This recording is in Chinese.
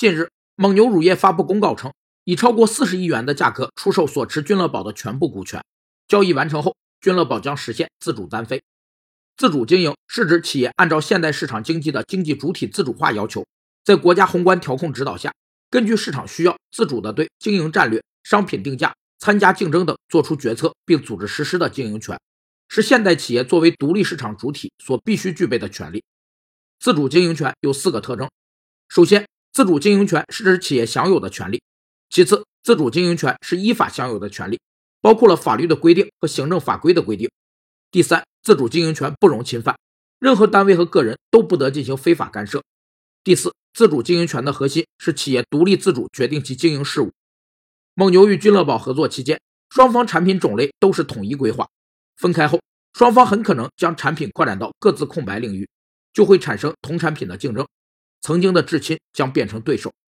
近日，蒙牛乳业发布公告称，以超过四十亿元的价格出售所持君乐宝的全部股权。交易完成后，君乐宝将实现自主单飞。自主经营是指企业按照现代市场经济的经济主体自主化要求，在国家宏观调控指导下，根据市场需要，自主的对经营战略、商品定价、参加竞争等作出决策并组织实施的经营权，是现代企业作为独立市场主体所必须具备的权利。自主经营权有四个特征：首先，自主经营权是指企业享有的权利；其次，自主经营权是依法享有的权利，包括了法律的规定和行政法规的规定；第三，自主经营权不容侵犯，任何单位和个人都不得进行非法干涉；第四，自主经营权的核心是企业独立自主决定其经营事务。蒙牛与君乐宝合作期间，双方产品种类都是统一规划，分开后，双方很可能将产品扩展到各自空白领域，就会产生同产品的竞争。曾经的至亲将变成对手。